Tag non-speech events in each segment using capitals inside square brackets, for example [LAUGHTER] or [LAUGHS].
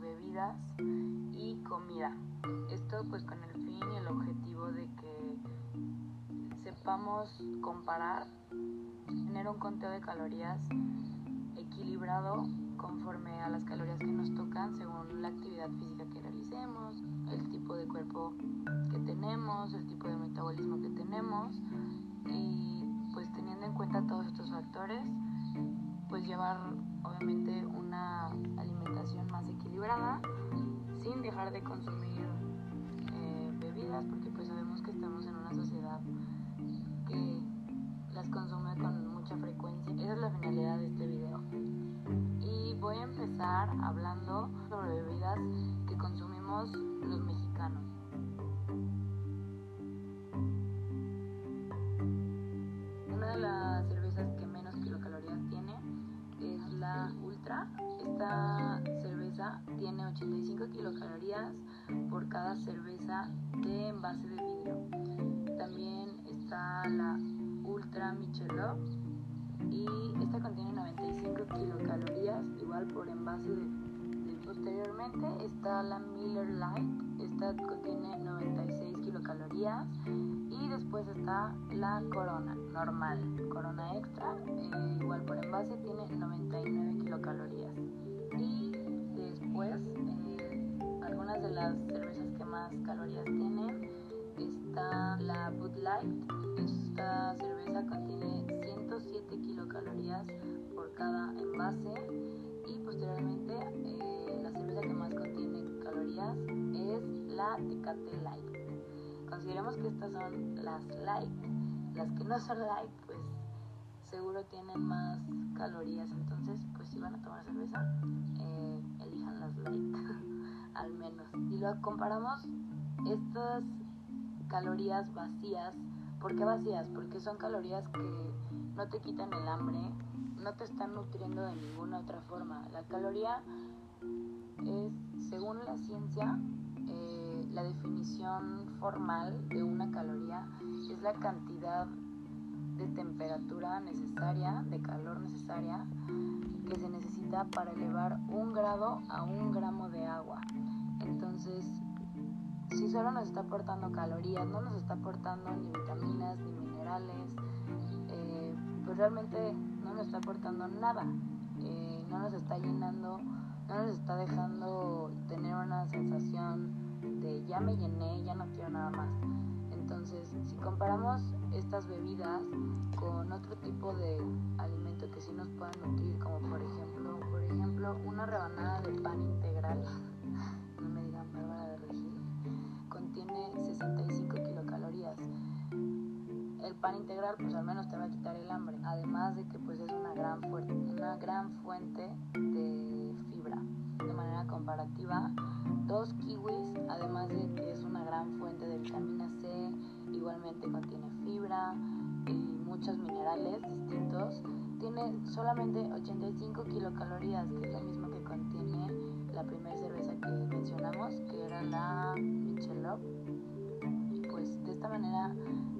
bebidas y comida. Esto pues con el fin y el objetivo de que sepamos comparar, tener un conteo de calorías equilibrado conforme a las calorías que nos tocan según la actividad física que realicemos, el tipo de cuerpo que tenemos, el tipo de metabolismo que tenemos y pues teniendo en cuenta todos estos factores, pues llevar obviamente una alimentación más equilibrada sin dejar de consumir eh, bebidas porque pues sabemos que estamos en una sociedad que las consume con mucha frecuencia. Esa es la finalidad de este video. Y voy a empezar hablando sobre bebidas que consumimos los mexicanos. Tiene 85 kilocalorías por cada cerveza de envase de vidrio. También está la Ultra Michelob y esta contiene 95 kilocalorías, igual por envase de, Posteriormente está la Miller Lite, esta contiene 96 kilocalorías y después está la Corona normal, Corona Extra, eh, igual por envase tiene 99 kilocalorías. Las cervezas que más calorías tienen, está la Bud Light, esta cerveza contiene 107 kilocalorías por cada envase. Y posteriormente eh, la cerveza que más contiene calorías es la Tecate Light. Consideremos que estas son las light, las que no son light pues seguro tienen más calorías, entonces pues si van a tomar cerveza, eh, menos. Y lo comparamos estas calorías vacías ¿Por qué vacías? Porque son calorías que no te quitan el hambre, no te están nutriendo de ninguna otra forma. La caloría es, según la ciencia, eh, la definición formal de una caloría es la cantidad de temperatura necesaria, de calor necesaria, que se necesita para elevar un grado a un gramo de agua. Entonces, si solo nos está aportando calorías, no nos está aportando ni vitaminas ni minerales, eh, pues realmente no nos está aportando nada, eh, no nos está llenando, no nos está dejando tener una sensación de ya me llené, ya no quiero nada más. Entonces, si comparamos estas bebidas con otro tipo de alimento que sí nos puedan nutrir, como por ejemplo, por ejemplo, una rebanada de pan integral, [LAUGHS] no me digan Bárbara de Regil, contiene 65 kilocalorías. El pan integral pues al menos te va a quitar el hambre, además de que pues es una gran, una gran fuente de fibra. De manera comparativa, dos kiwis, además de que es una gran fuente de vitamina C, igualmente contiene fibra y muchos minerales distintos, tiene solamente 85 kilocalorías, que es lo mismo que contiene la primera cerveza que mencionamos, que era la Michelob. Y pues de esta manera,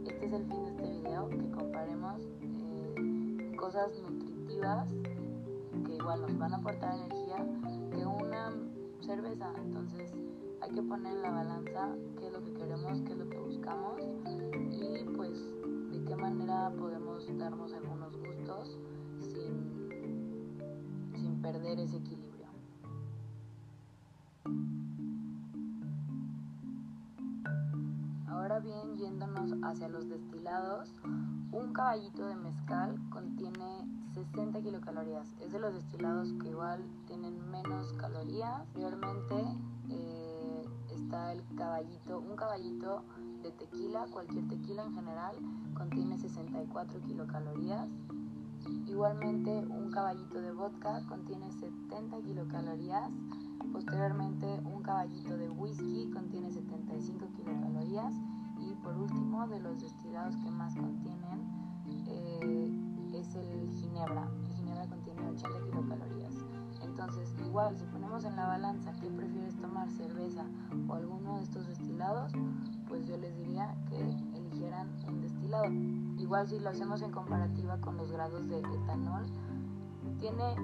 este es el fin de este video, que comparemos eh, cosas nutritivas que igual nos van a aportar energía que una cerveza. Entonces hay que poner en la balanza qué es lo que queremos, qué es lo que ese equilibrio. Ahora bien, yéndonos hacia los destilados, un caballito de mezcal contiene 60 kilocalorías. Es de los destilados que igual tienen menos calorías. Realmente eh, está el caballito, un caballito de tequila, cualquier tequila en general, contiene 64 kilocalorías. Igualmente un caballito de vodka contiene 70 kilocalorías. Posteriormente un caballito de whisky contiene 75 kilocalorías. Y por último de los destilados que más contienen eh, es el ginebra. El ginebra contiene 80 kilocalorías. Entonces igual si ponemos en la balanza qué prefieres tomar, cerveza o alguno de estos destilados, pues yo les diría que eligieran un destilado igual si lo hacemos en comparativa con los grados de etanol, tiene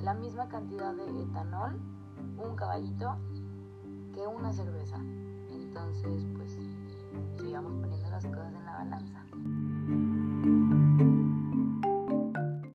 la misma cantidad de etanol un caballito que una cerveza. Entonces, pues sigamos poniendo las cosas en la balanza.